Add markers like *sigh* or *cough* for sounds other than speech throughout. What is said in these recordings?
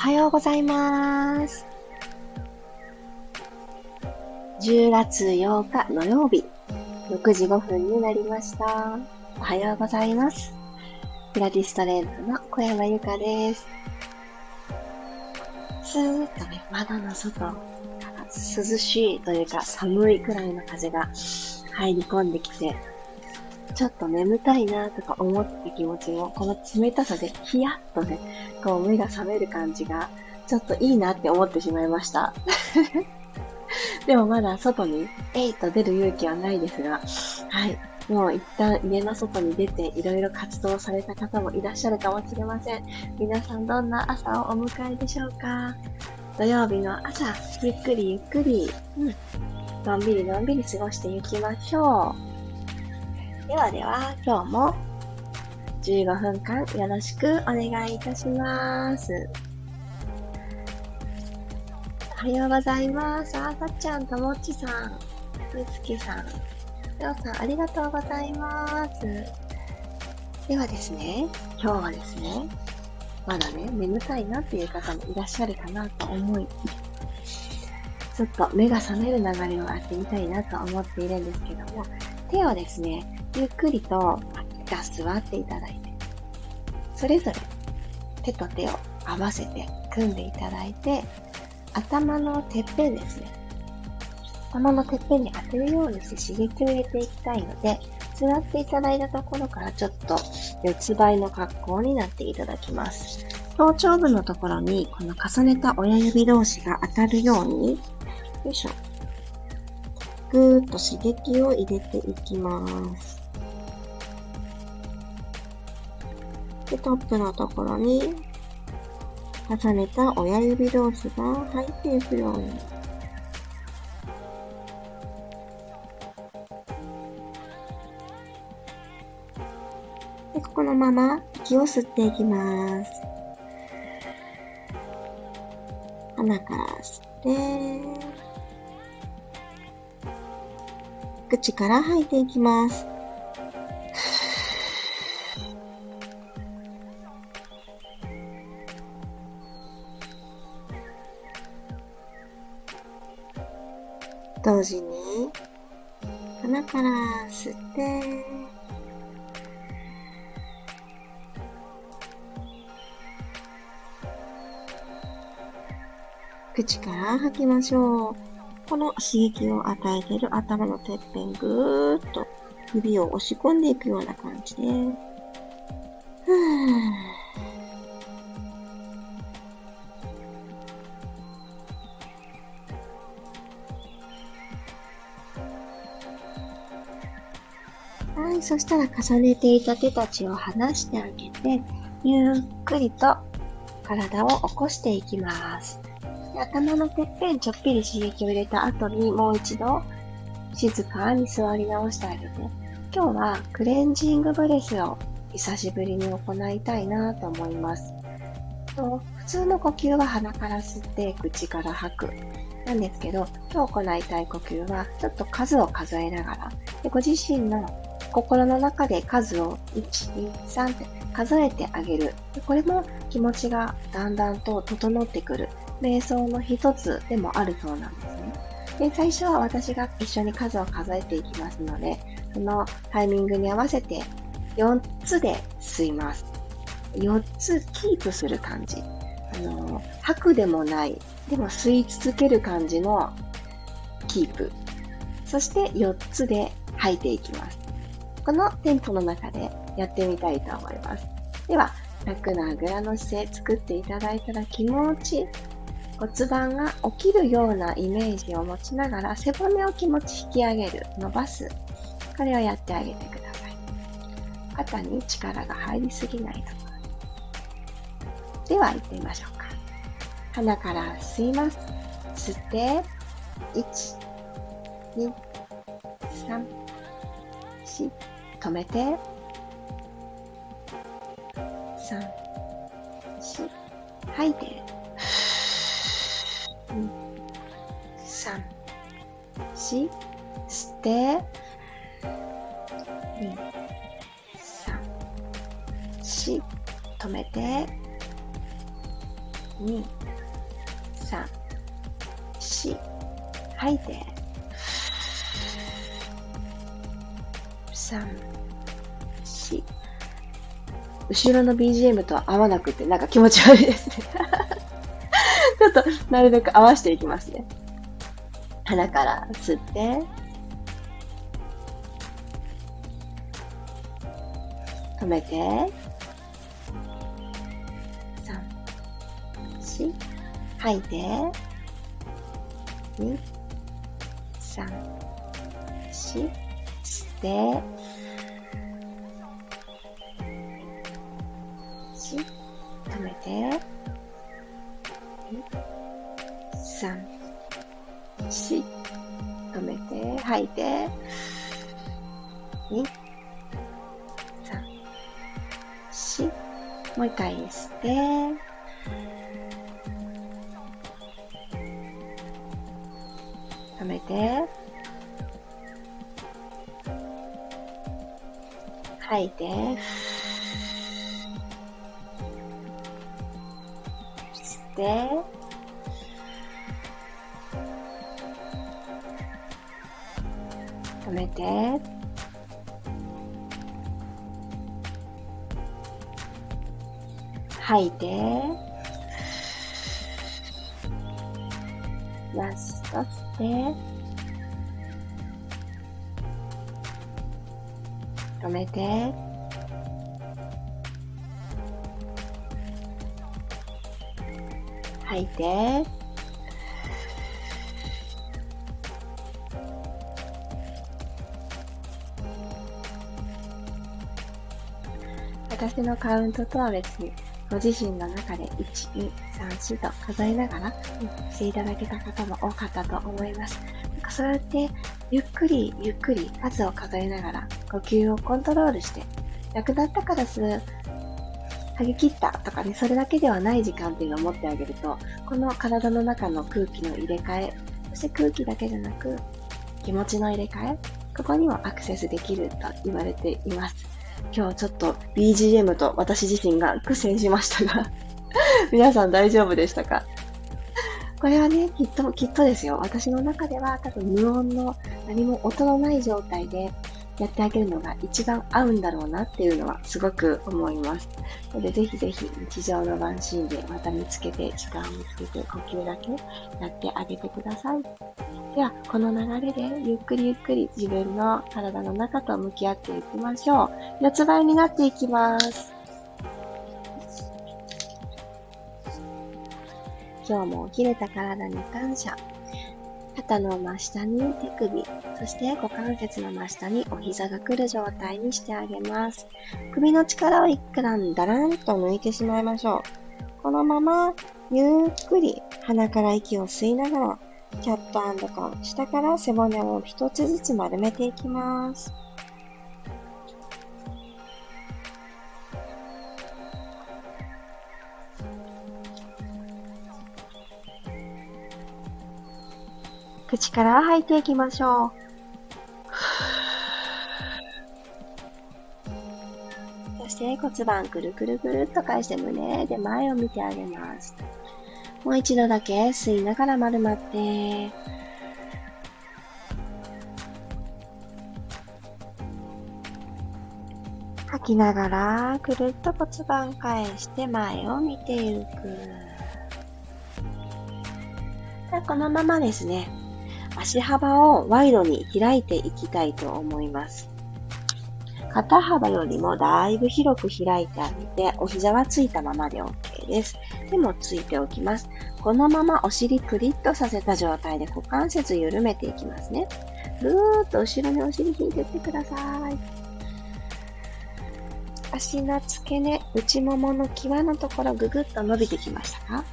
はようございます。10月8日土曜日、6時5分になりました。おはようございます。ピラティストレーナーの小山由かです。スーッとね、窓の外涼しいというか寒いくらいの風が入り込んできて、ちょっと眠たいなとか思った気持ちも、この冷たさでヒヤッとね、こう目が覚める感じが、ちょっといいなって思ってしまいました。*laughs* でもまだ外に、えいと出る勇気はないですが、はい。もう一旦家の外に出ていろいろ活動された方もいらっしゃるかもしれません。皆さんどんな朝をお迎えでしょうか？土曜日の朝、ゆっくりゆっくり、うん。のんびりのんびり過ごしていきましょう。ではでは、今日も15分間よろしくお願いいたします。おはようございます。あさちゃん、ともっちさん、みつきさん、りょうさん、ありがとうございます。ではですね、今日はですね、まだね、眠たいなっていう方もいらっしゃるかなと思い、ちょっと目が覚める流れをやってみたいなと思っているんですけども、手をですね、ゆっくりと一回座っていただいて、それぞれ手と手を合わせて組んでいただいて、頭のてっぺんですね。頭のてっぺんに当てるようにして刺激を入れていきたいので、座っていただいたところからちょっと四つ倍の格好になっていただきます。頭頂部のところにこの重ねた親指同士が当たるようによいしょ。ぐーっと刺激を入れていきます。で、トップのところに重ねた親指同士が入っていくように。で、ここのまま息を吸っていきます。鼻から吸って、口から吐いていきます。きましょう。この刺激を与えている頭のてっぺんぐーっと指を押し込んでいくような感じで、ふーはい、そしたら重ねていた手たちを離してあげて、ゆっくりと体を起こしていきます。頭のてっぺんちょっぴり刺激を入れた後にもう一度静かに座り直してあげて、今日はクレンジングブレスを久しぶりに行いたいなと思います。と普通の呼吸は鼻から吸って口から吐く。なんですけど、今日行いたい呼吸はちょっと数を数えながら、でご自身の心の中で数を1、2、3って数えてあげる。これも気持ちがだんだんと整ってくる。瞑想の一つでもあるそうなんですね。で、最初は私が一緒に数を数えていきますので、そのタイミングに合わせて4つで吸います。4つキープする感じ。あの、吐くでもない、でも吸い続ける感じのキープ。そして4つで吐いていきます。このテンポの中でやってみたいと思います。では、楽なあぐらの姿勢作っていただいたら気持ち骨盤が起きるようなイメージを持ちながら背骨を気持ち引き上げる、伸ばす。これをやってあげてください。肩に力が入りすぎないところ。では行ってみましょうか。鼻から吸います。吸って、1、2、3、4、止めて、3、4、吐いて、三、四、吸って、二、三、四、止めて、2、3、4。吐いて。3、4。後ろの BGM と合わなくてなんか気持ち悪いですねちょっとなるべく合わせていきますね。鼻から吸って、止めて、3、4、吐いて、2、3、4、吸って、3、4、止めて、吐いて、2、もう一回吸って、止めて、吐いて、吸って、止めて、吐いて、ラスト吸って、止めて、吐いて、私のカウントとは別にご自身の中で1、2、3、4と数えながら、していただけた方も多かったと思います。なんかそうやって、ゆっくりゆっくり数を数えながら、呼吸をコントロールして、なくなったからする、剥ぎ切ったとかね、それだけではない時間っていうのを持ってあげると、この体の中の空気の入れ替え、そして空気だけじゃなく、気持ちの入れ替え、ここにもアクセスできると言われています。今日はちょっと BGM と私自身が苦戦しましたが *laughs* 皆さん大丈夫でしたか？これはね、きっと、きっとですよ。私の中では多分無音の何も音のない状態でやってあげるのが一番合うんだろうなっていうのはすごく思います。ので、ぜひぜひ日常のワンシーンでまた見つけて、時間を見つけて、呼吸だけやってあげてください。では、この流れでゆっくりゆっくり自分の体の中と向き合っていきましょう。四つ倍になっていきます。今日も起きれた体に感謝。肩の真下に手首、そして股関節の真下にお膝が来る状態にしてあげます。首の力を一旦だらんと抜いてしまいましょう。このままゆっくり鼻から息を吸いながらキャットカウン。下から背骨を一つずつ丸めていきます。口から吐いていきましょう。そして骨盤くるくるくるっと返して胸で前を見てあげます。もう一度だけ吸いながら丸まって、吐きながらくるっと骨盤返して前を見ていく。このままですね、足幅をワイドに開いていきたいと思います。肩幅よりもだいぶ広く開いてあげて、お膝はついたままで OK です。手もついておきます。このままお尻プリッとさせた状態で股関節緩めていきますね。ぐーっと後ろにお尻引いてってください。足の付け根、内ももの際のところぐぐっと伸びてきましたか？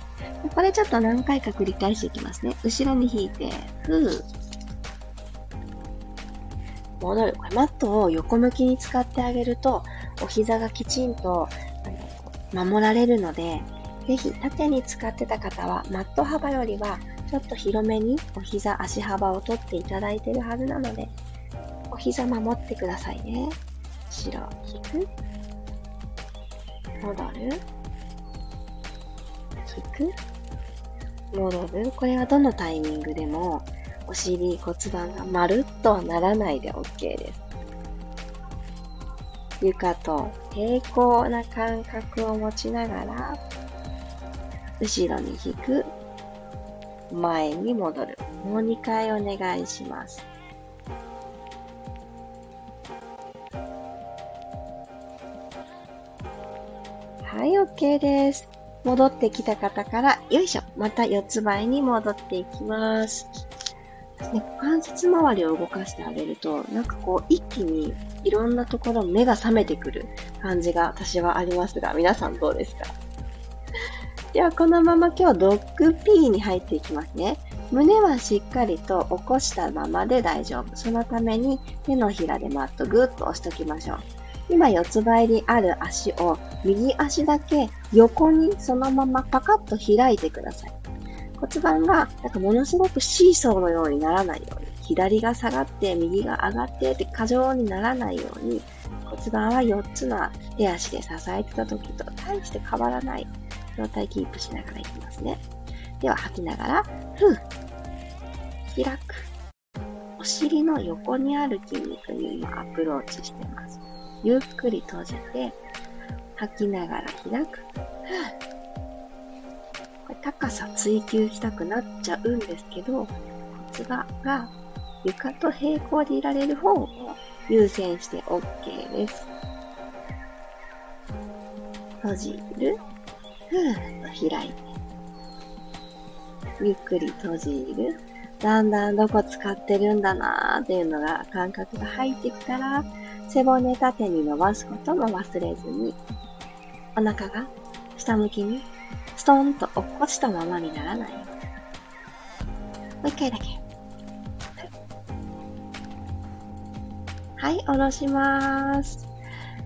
これちょっと何回か繰り返していきますね。後ろに引いて、ふー。戻る。これマットを横向きに使ってあげると、お膝がきちんと守られるので、ぜひ縦に使ってた方はマット幅よりはちょっと広めにお膝足幅を取っていただいてるはずなので、お膝守ってくださいね。後ろ引く。戻る。引く、戻る。これはどのタイミングでも、お尻骨盤がまるっとはならないで OK です。床と平行な感覚を持ちながら、後ろに引く、前に戻る。もう2回お願いします。はい、OK です。戻ってきた方から、よいしょ。また四つ倍に戻っていきます。ね、関節周りを動かしてあげると、なんかこう、一気にいろんなところ目が覚めてくる感じが私はありますが、皆さんどうですか？*laughs* では、このまま今日ドッグピーに入っていきますね。胸はしっかりと起こしたままで大丈夫。そのために手のひらでマットぐっと押しときましょう。今四つ倍にある足を右足だけ横にそのままパカッと開いてください。骨盤がなんかものすごくシーソーのようにならないように、左が下がって右が上がってって過剰にならないように、骨盤は4つの手足で支えてた時と大して変わらない状態キープしながらいきますね。では吐きながら、ふう、開く。お尻の横にある筋肉に今アプローチしてます。ゆっくり閉じて、吐きながら開く。これ高さ追求したくなっちゃうんですけど、骨盤が床と平行でいられる方を優先して OK です。閉じる。ふーっと開いて。ゆっくり閉じる。だんだんどこ使ってるんだなーっていうのが感覚が入ってきたら、背骨縦に伸ばすことも忘れずに、お腹が下向きにストンと落っこちたままにならない。もう一回だけ。はい、下ろします。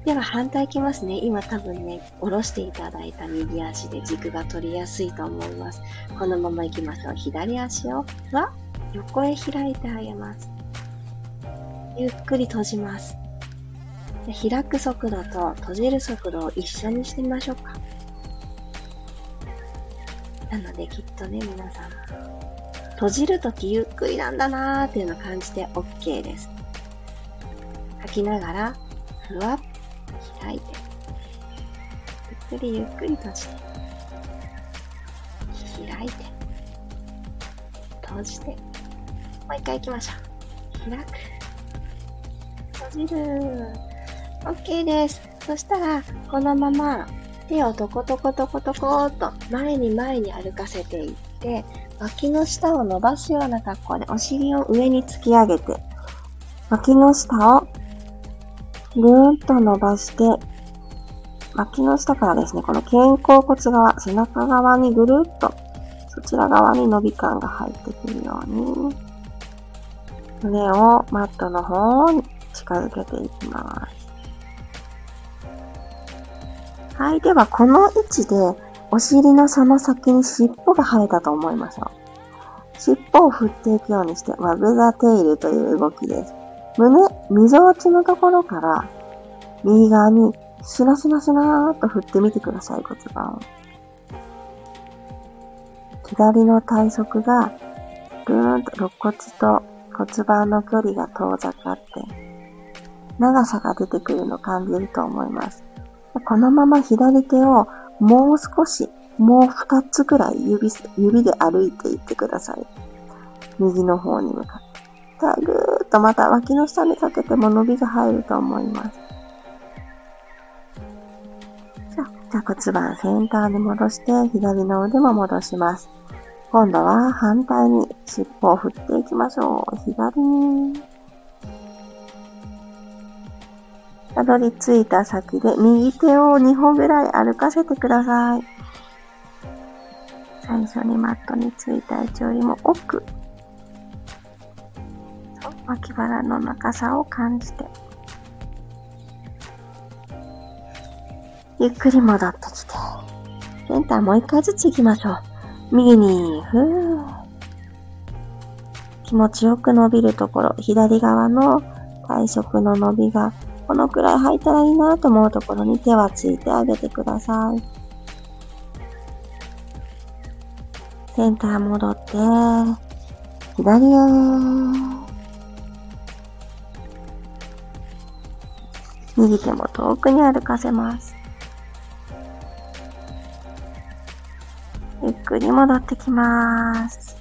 では反対いきますね。今多分ね、下ろしていただいた右足で軸が取りやすいと思います。このまま行きましょう。左足をは横へ開いてあげます。ゆっくり閉じます。開く速度と閉じる速度を一緒にしてみましょうか。なのできっとね、皆さん、閉じるときゆっくりなんだなーっていうのを感じて OK です。吐きながら、ふわっ、開いて、ゆっくりゆっくり閉じて、開いて、閉じて、もう一回行きましょう。開く、閉じる、OK です。そしたら、このまま手をトコトコトコトコーと前に前に歩かせていって、脇の下を伸ばすような格好でお尻を上に突き上げて、脇の下をぐーんと伸ばして、脇の下からですね、この肩甲骨側、背中側にぐるっと、そちら側に伸び感が入ってくるように、胸をマットの方に近づけていきます。はい。では、この位置で、お尻のその先に尻尾が生えたと思いましょう。尻尾を振っていくようにして、ワブザテイルという動きです。胸、溝落ちのところから、右側に、シラシュラシラーっと振ってみてください、骨盤を。左の体側が、ぐーんと肋骨と骨盤の距離が遠ざかって、長さが出てくるのを感じると思います。このまま左手をもう少し、もう二つくらい指、指で歩いていってください。右の方に向かって。ぐーっとまた脇の下にかけても伸びが入ると思います。じゃあ、骨盤センターに戻して、左の腕も戻します。今度は反対に尻尾を振っていきましょう。左に。たどり着いた先で右手を2歩ぐらい歩かせてください。最初にマットについた位置よりも奥。脇腹の長さを感じて。ゆっくり戻ってきて。センターもう一回ずつ行きましょう。右に、ふー。気持ちよく伸びるところ、左側の体側の伸びがこのくらい履いたらいいなと思うところに手はついてあげてください。センター戻って、左へ。右手も遠くに歩かせます。ゆっくり戻ってきます。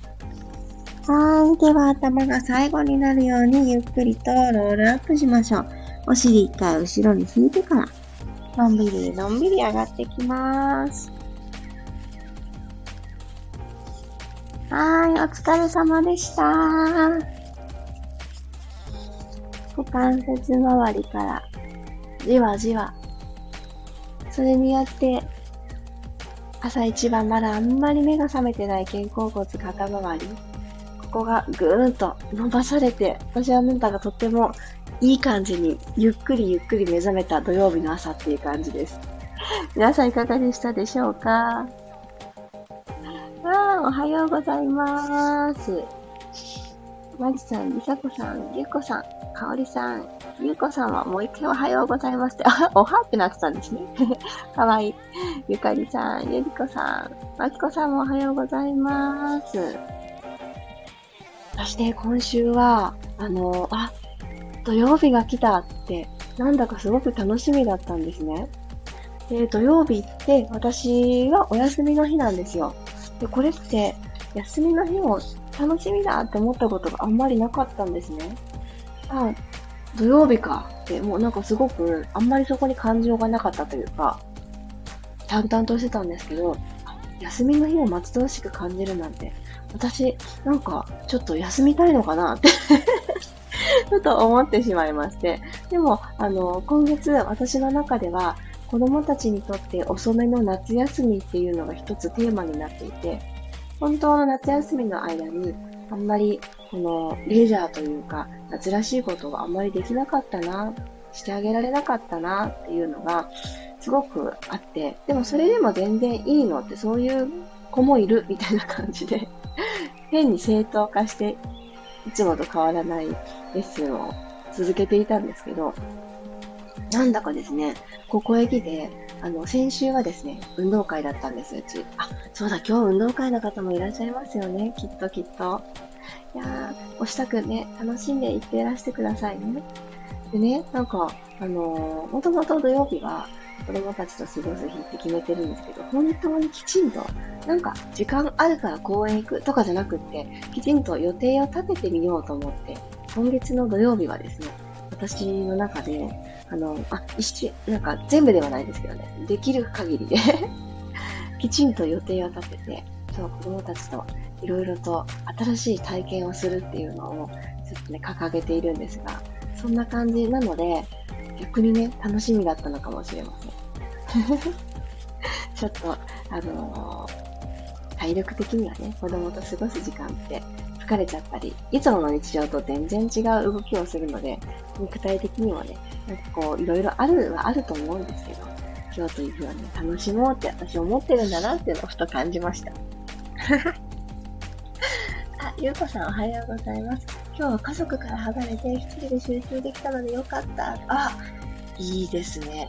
はい。では頭が最後になるようにゆっくりとロールアップしましょう。お尻一回後ろに引いてから、のんびりのんびり上がってきます。はい、お疲れ様でした。股関節周りからじわじわ。それによって、朝一番まだあんまり目が覚めてない肩甲骨肩周り。ここがぐーんと伸ばされて、私はなんだかとってもいい感じにゆっくりゆっくり目覚めた土曜日の朝っていう感じです。*laughs* 皆さんいかがでしたでしょうか？あおはようございます。まじさん、りさこさん、ゆうこさん、かおりさん、ゆうこさんはもう一回おはようございますって、あ、おはってなってたんですね。*laughs* かわいい。ゆかりさん、ゆりこさん、まきこさんもおはようございます。そして今週は、あの、あ、土曜日が来たって、なんだかすごく楽しみだったんですね。で、土曜日って私はお休みの日なんですよ。で、これって、休みの日も楽しみだって思ったことがあんまりなかったんですね。あ、土曜日かって、もうなんかすごく、あんまりそこに感情がなかったというか、淡々としてたんですけど、休みの日を待ち遠しく感じるなんて、私、なんか、ちょっと休みたいのかなってちょっと思ってしまいまして。でも、あの、今月、私の中では、子供たちにとって遅めの夏休みっていうのが一つテーマになっていて、本当の夏休みの間に、あんまり、この、レジャーというか、夏らしいことがあんまりできなかったな、してあげられなかったなっていうのが、すごくあって、でもそれでも全然いいのってそういう子もいるみたいな感じで、変に正当化して、いつもと変わらないレッスンを続けていたんですけど、なんだかですね、ここへ来て、あの、先週はですね、運動会だったんです、うち。あ、そうだ、今日運動会の方もいらっしゃいますよね、きっときっと。いやー、おしたくね、楽しんでいってらしてくださいね。でね、なんか、あのー、もともと土曜日は子供たちと過ごす日って決めてるんですけど、本当にきちんと、なんか時間あるから公園行くとかじゃなくって、きちんと予定を立ててみようと思って、今月の土曜日はですね、私の中で、あの、あ、一瞬、なんか全部ではないですけどね、できる限りで *laughs* きちんと予定を立てて、そう、子供たちといろいろと新しい体験をするっていうのを、ちょっとね、掲げているんですが、そんな感じなので、逆にね、楽しみだったのかもしれません。*laughs* ちょっと、あのー、体力的にはね、子供と過ごす時間って疲れちゃったり、いつもの日常と全然違う動きをするので、肉体的にもね、なんかこう、いろいろあるはあると思うんですけど、今日という日はね、楽しもうって私思ってるんだなっていうのをふと感じました。*laughs* あ、ゆうこさんおはようございます。今日は家族から離れて一人で集中できたのでよかった。あ、いいですね。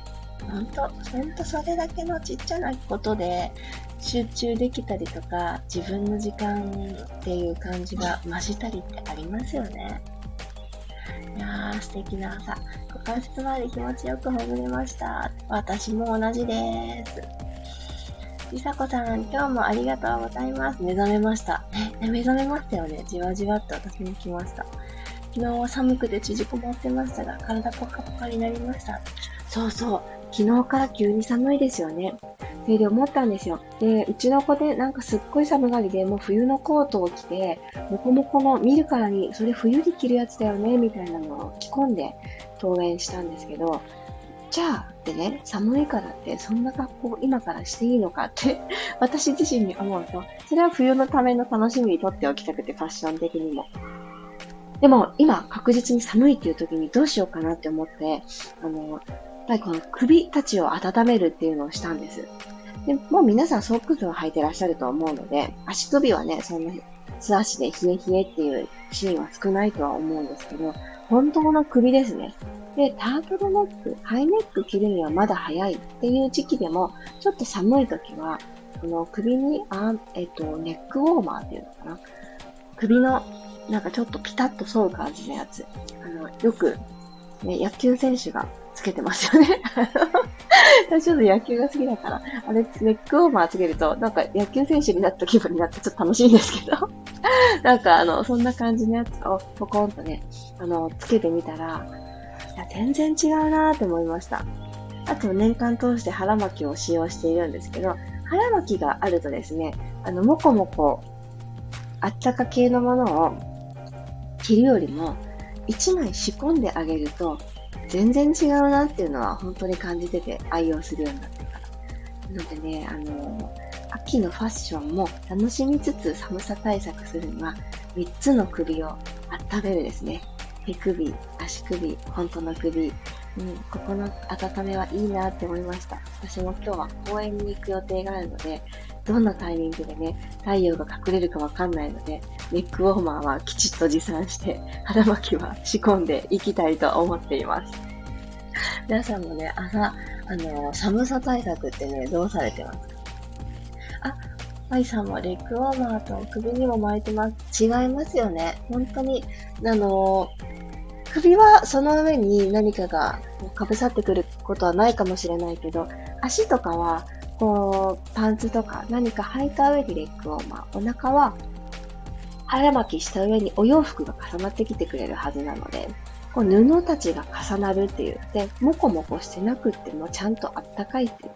ほんと、ほんとそれだけのちっちゃなことで集中できたりとか、自分の時間っていう感じが増したりってありますよね。いやー、素敵な朝。股関節周り気持ちよくほぐれました。私も同じです。りさこさん、今日もありがとうございます。目覚めました。ね、目覚めましたよね。じわじわっと私も来ました。昨日は寒くて縮こもってましたが、体ポカポカになりました。そうそう。昨日から急に寒いですよね。それで思ったんですよ。で、うちの子でなんかすっごい寒がりで、もう冬のコートを着て、もこもこの見るからに、それ冬に着るやつだよね、みたいなのを着込んで登園したんですけど、じゃあってね、寒いからってそんな格好今からしていいのかって私自身に思うと、それは冬のための楽しみにとっておきたくて、ファッション的にも。でも今確実に寒いっていう時にどうしようかなって思って、あの、ぱりこの首たちを温めるっていうのをしたんです。でもう皆さんソックスを履いてらっしゃると思うので、足首はね、そんな素足で冷え冷えっていうシーンは少ないとは思うんですけど、本当の首ですね。で、タートルネック、ハイネック着るにはまだ早いっていう時期でも、ちょっと寒い時は、この首に、あえっと、ネックウォーマーっていうのかな。首の、なんかちょっとピタッと沿う感じのやつ。あの、よく、ね、野球選手がつけてますよね。私 *laughs* ちょっと野球が好きだから、あれ、ネックウォーマーつけると、なんか野球選手になった気分になってちょっと楽しいんですけど。*laughs* なんかあの、そんな感じのやつをポコンとね、あの、つけてみたら、いや、全然違うなーって思いました。あと年間通して腹巻きを使用しているんですけど、腹巻きがあるとですね、あの、もこもこ、あったか系のものを着るよりも、1枚仕込んであげると、全然違うなっていうのは本当に感じてて愛用するようになってから。なのでね、あの秋のファッションも楽しみつつ寒さ対策するには、3つの首を温めるですね。手首、足首、本当の首、うん、ここの温めはいいなって思いました。私も今日は公園に行く予定があるので、どんなタイミングでね、太陽が隠れるかわかんないので、ネックウォーマーはきちっと持参して、腹巻きは仕込んでいきたいと思っています。皆さんもね、朝、あの、寒さ対策ってね、どうされてますか？あ、マイさんもレッグウォーマーと首にも巻いてます。違いますよね。本当に、あの、首はその上に何かがかぶさってくることはないかもしれないけど、足とかは、こう、パンツとか何か履いた上にレッグウォーマー、お腹は腹巻きした上にお洋服が重なってきてくれるはずなので、こう布たちが重なるって言って、もこもこしてなくってもちゃんとあったかいって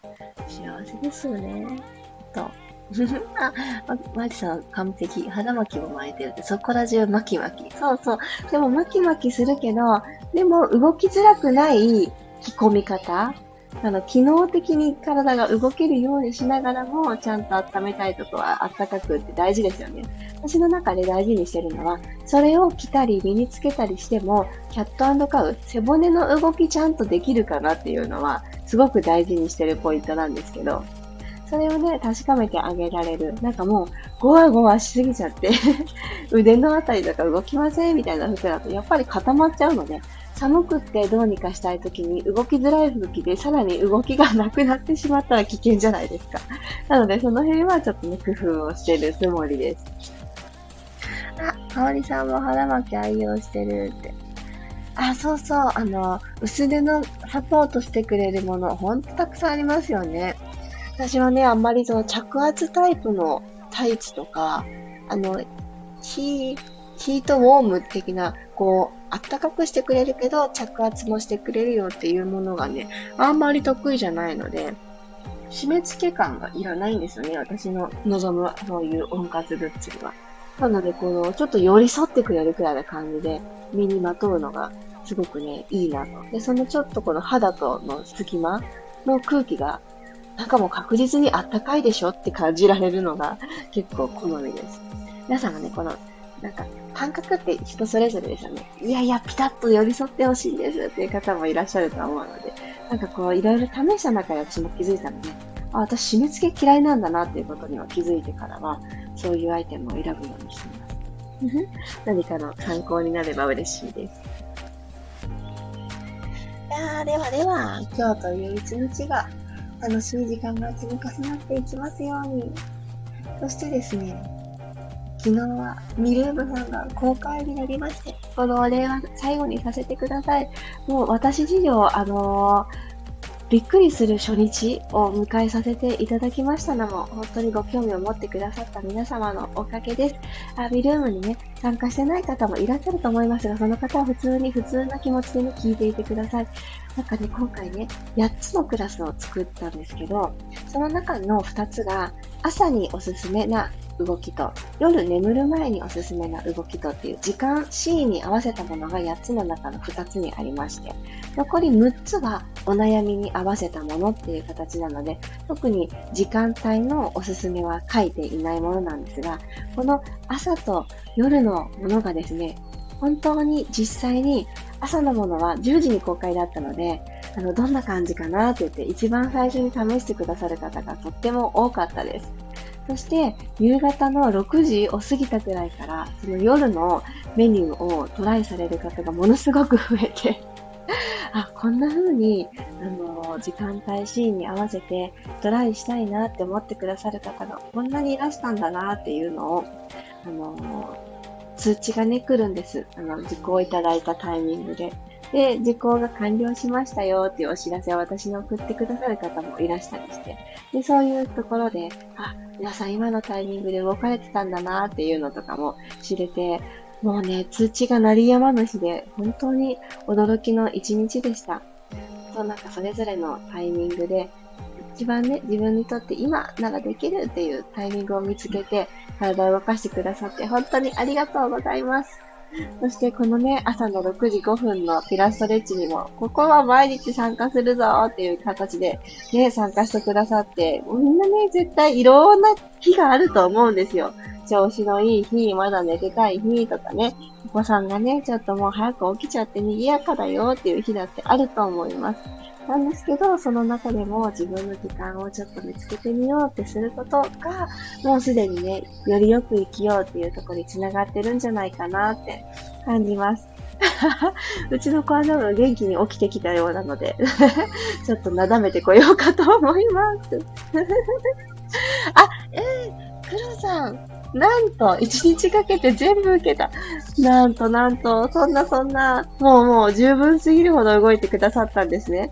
幸せですよね。と。あ、*laughs* マリさん完璧。肌巻きも巻いてるって、そこら中巻き巻き。そうそう。でも巻き巻きするけど、でも動きづらくない着込み方あの、機能的に体が動けるようにしながらも、ちゃんと温めたいとこは暖かくって大事ですよね。私の中で大事にしてるのは、それを着たり身につけたりしても、キャットカウ、背骨の動きちゃんとできるかなっていうのは、すごく大事にしてるポイントなんですけど、それをね、確かめてあげられる。なんかもう、ゴワゴワしすぎちゃって *laughs* 腕のあたりとか動きませんみたいな服だと、やっぱり固まっちゃうので、寒くってどうにかしたい時に動きづらい服着でさらに動きがなくなってしまったら危険じゃないですか。*laughs* なのでその辺はちょっとね、工夫をしてるつもりです。あ、かおりさんも腹巻き愛用してるって。あ、そうそう。あの、薄手のサポートしてくれるもの、ほんとたくさんありますよね。私はね、あんまりその着圧タイプのタイツとか、あの、ヒーヒートウォーム的な、こう、あったかくしてくれるけど、着圧もしてくれるよっていうものがね、あんまり得意じゃないので、締め付け感がいらないんですよね。私の望むそういう温活グッズは。なので、この、ちょっと寄り添ってくれるくらいな感じで、身にまとうのが、すごくね、いいなと。で、そのちょっとこの肌との隙間の空気が、なんかもう確実にあったかいでしょって感じられるのが結構好みです。皆さんがね、このなんか、感覚って人それぞれですよね。いやいや、ピタッと寄り添ってほしいんですっていう方もいらっしゃると思うので、なんかこう、いろいろ試した中で私も気づいたので、あ、私締め付け嫌いなんだなっていうことには気づいてからは、そういうアイテムを選ぶようにしています。*laughs* 何かの参考になれば嬉しいです。いや、ではでは、今日という一日が楽しい時間が積み重なっていきますように。そしてですね、昨日はミルームさんが公開になりまして、このお礼は最後にさせてください。もう私事業、あのーびっくりする初日を迎えさせていただきましたのも、本当にご興味を持ってくださった皆様のおかげです。あビルームにね、参加してない方もいらっしゃると思いますが、その方は普通に普通な気持ちでね、聞いていてください。なんかね、今回ね、8つのクラスを作ったんですけど、その中の2つが、朝におすすめな動きと、夜眠る前におすすめな動きとっていう時間 C に合わせたものが8つの中の2つにありまして、残り6つがお悩みに合わせたものっていう形なので、特に時間帯のおすすめは書いていないものなんですが、この朝と夜ののものがですね、本当に実際に朝のものは10時に公開だったので、あの、どんな感じかなって言って一番最初に試してくださる方がとっても多かったです。そして、夕方の6時を過ぎたくらいから、その夜のメニューをトライされる方がものすごく増えて、*laughs* あ、こんな風に、あ、の時間帯、シーンに合わせてトライしたいなって思ってくださる方がこんなにいらしたんだなっていうのを、あの、通知がね、来るんです。あの、受講いただいたタイミングで。で、受講が完了しましたよっていうお知らせを私に送ってくださる方もいらしたりして、で、そういうところで、あ、皆さん今のタイミングで動かれてたんだなっていうのとかも知れて、もうね、通知が鳴りやまぬ日で、本当に驚きの一日でした。そう、なんかそれぞれのタイミングで、一番ね、自分にとって今ならできるっていうタイミングを見つけて、体を動かしてくださって、本当にありがとうございます。そしてこのね、朝の6時5分のピラストレッチにも、ここは毎日参加するぞっていう形でね、参加してくださって、みんなね、絶対いろんな日があると思うんですよ。調子のいい日、まだ寝てたい日とかね、お子さんがね、ちょっともう早く起きちゃって賑やかだよっていう日だってあると思います。なんですけど、その中でも自分の時間をちょっと見つけてみようってすることが、もうすでにね、よりよく生きようっていうところに繋がってるんじゃないかなって感じます。*laughs* うちの子は多分元気に起きてきたようなので *laughs* ちょっとなだめてこようかと思います *laughs* あ、えー、黒さん、なんと、一日かけて全部受けた。なんとなんと、そんなそんな、もうもう十分すぎるほど動いてくださったんですね。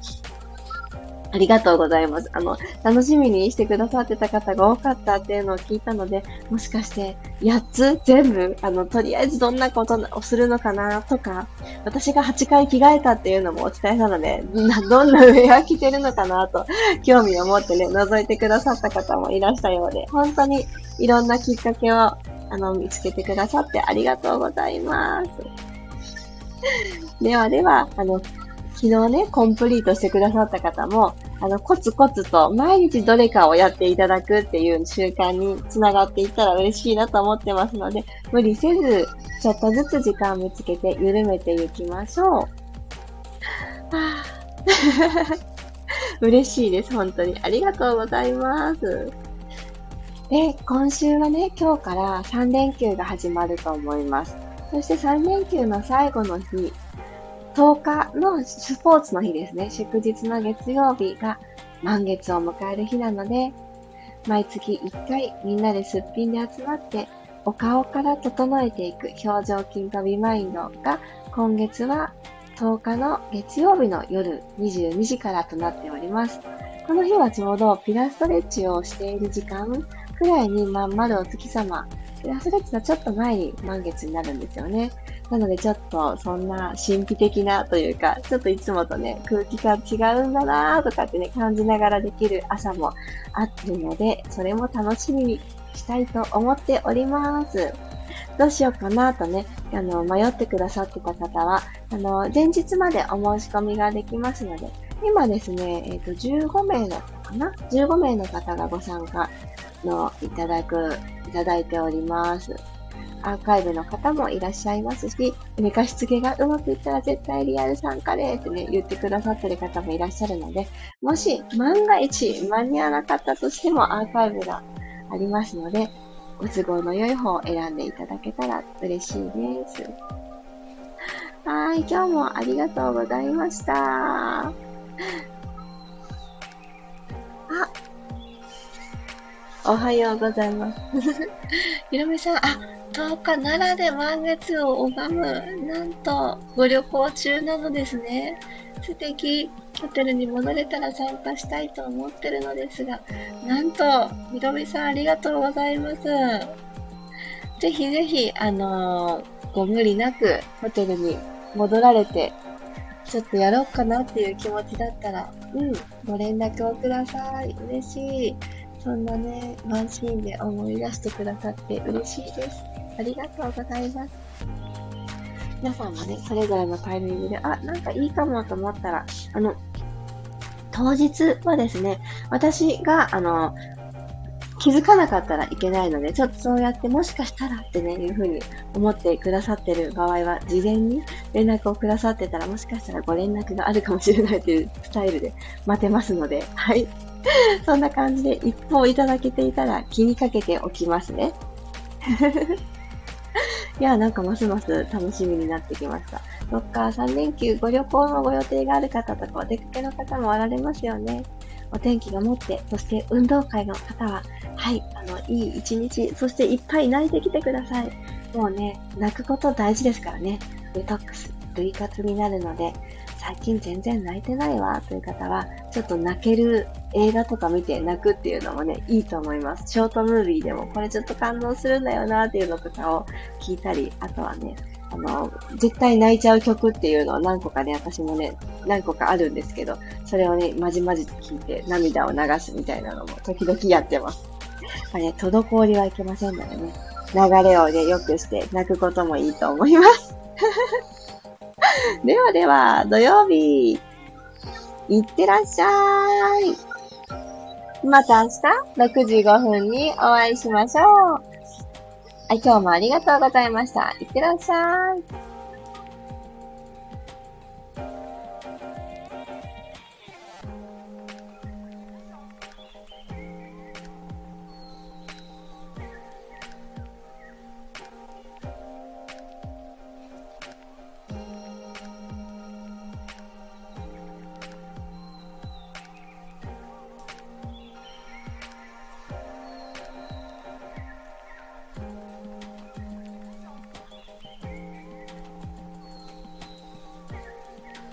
ありがとうございます。あの、楽しみにしてくださってた方が多かったっていうのを聞いたので、もしかして8つ全部、あの、とりあえずどんなことをするのかなとか、私が8回着替えたっていうのもお伝えしたので、などんな上は着てるのかなと、興味を持ってね、覗いてくださった方もいらしたようで、本当にいろんなきっかけを、あの、見つけてくださってありがとうございます。*laughs* ではでは、あの、昨日ね、コンプリートしてくださった方も、あの、コツコツと毎日どれかをやっていただくっていう習慣につながっていったら嬉しいなと思ってますので、無理せず、ちょっとずつ時間を見つけて緩めていきましょう。はあ、*laughs* 嬉しいです、本当に。ありがとうございます。で、今週はね、今日から3連休が始まると思います。そして3連休の最後の日、10日のスポーツの日ですね。祝日の月曜日が満月を迎える日なので、毎月1回みんなですっぴんで集まって、お顔から整えていく表情筋とビマインドが今月は10日の月曜日の夜22時からとなっております。この日はちょうどピラストレッチをしている時間くらいにまん丸お月様、ピラスレチのちょっと前に満月になるんですよね。なのでちょっとそんな神秘的なというか、ちょっといつもとね、空気感違うんだなーとかってね、感じながらできる朝もあってるので、それも楽しみにしたいと思っております。どうしようかなとね、あの、迷ってくださってた方は、あの、前日までお申し込みができますので、今ですね、えっ、ー、と、15名だったかな ?15 名の方がご参加のいただく、ただいております。アーカイブの方もいらっしゃいますし、寝かしつけがうまくいったら絶対リアル参加でってね、言ってくださってる方もいらっしゃるので、もし万が一間に合わなかったとしてもアーカイブがありますので、ご都合の良い方を選んでいただけたら嬉しいです。はい、今日もありがとうございました。あ、おはようございます。ひろめさん、あ、10日奈良で満月を拝む。なんと、ご旅行中なのですね。素敵。ホテルに戻れたら参加したいと思ってるのですが、なんと、ひろみさんありがとうございます。ぜひぜひ、あのー、ご無理なくホテルに戻られて、ちょっとやろうかなっていう気持ちだったら、うん、ご連絡をください。嬉しい。そんなね、ワンシーンで思い出してくださって嬉しいです。ありがとうございます。皆さんもね、それぞれのタイミングで、あ、なんかいいかもと思ったら、あの、当日はですね、私が、あの、気づかなかったらいけないので、ちょっとそうやってもしかしたらってね、いうふうに思ってくださってる場合は、事前に連絡をくださってたら、もしかしたらご連絡があるかもしれないというスタイルで待てますので、はい。*laughs* そんな感じで一報いただけていたら気にかけておきますね。*laughs* いや、なんかますます楽しみになってきました。どっか3連休ご旅行のご予定がある方とかお出かけの方もおられますよね。お天気が持って、そして運動会の方は、はい、あの、いい一日、そしていっぱい泣いてきてください。もうね、泣くこと大事ですからね。デトックス、類活になるので、最近全然泣いてないわという方は、ちょっと泣ける映画とか見て泣くっていうのもね、いいと思います。ショートムービーでもこれちょっと感動するんだよなっていうのとかを聞いたり、あとはね、あの、絶対泣いちゃう曲っていうのを何個かね、私もね、何個かあるんですけど、それをね、まじまじと聞いて涙を流すみたいなのも時々やってます。まあね、滞りはいけませんのでね、流れをね、良くして泣くこともいいと思います。*laughs* ではでは、土曜日、いってらっしゃい。また明日6時5分にお会いしましょう。はい、今日もありがとうございました。いってらっしゃい。